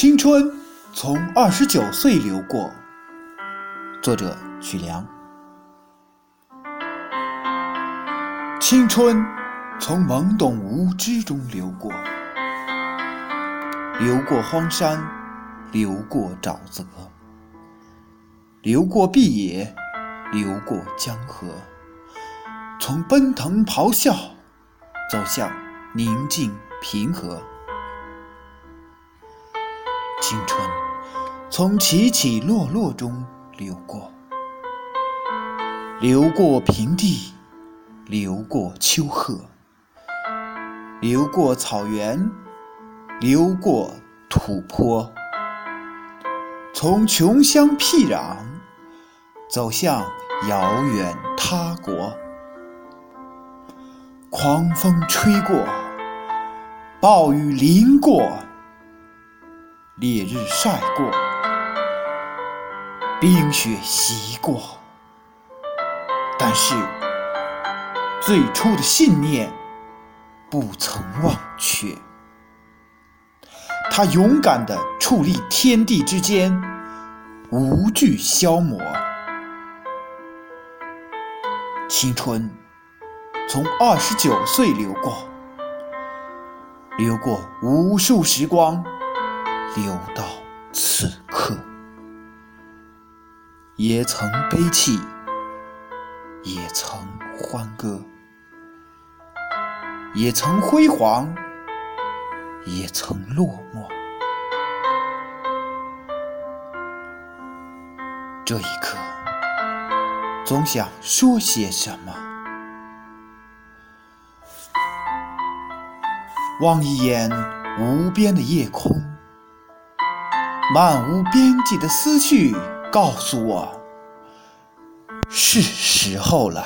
青春从二十九岁流过。作者：曲梁。青春从懵懂无知中流过，流过荒山，流过沼泽，流过碧野，流过江河，从奔腾咆哮走向宁静平和。青春从起起落落中流过，流过平地，流过丘壑，流过草原，流过土坡，从穷乡僻壤走向遥远他国。狂风吹过，暴雨淋过。烈日晒过，冰雪袭过，但是最初的信念不曾忘却。他勇敢地矗立天地之间，无惧消磨。青春从二十九岁流过，流过无数时光。流到此刻，也曾悲泣，也曾欢歌，也曾辉煌，也曾落寞。这一刻，总想说些什么。望一眼无边的夜空。漫无边际的思绪告诉我，是时候了。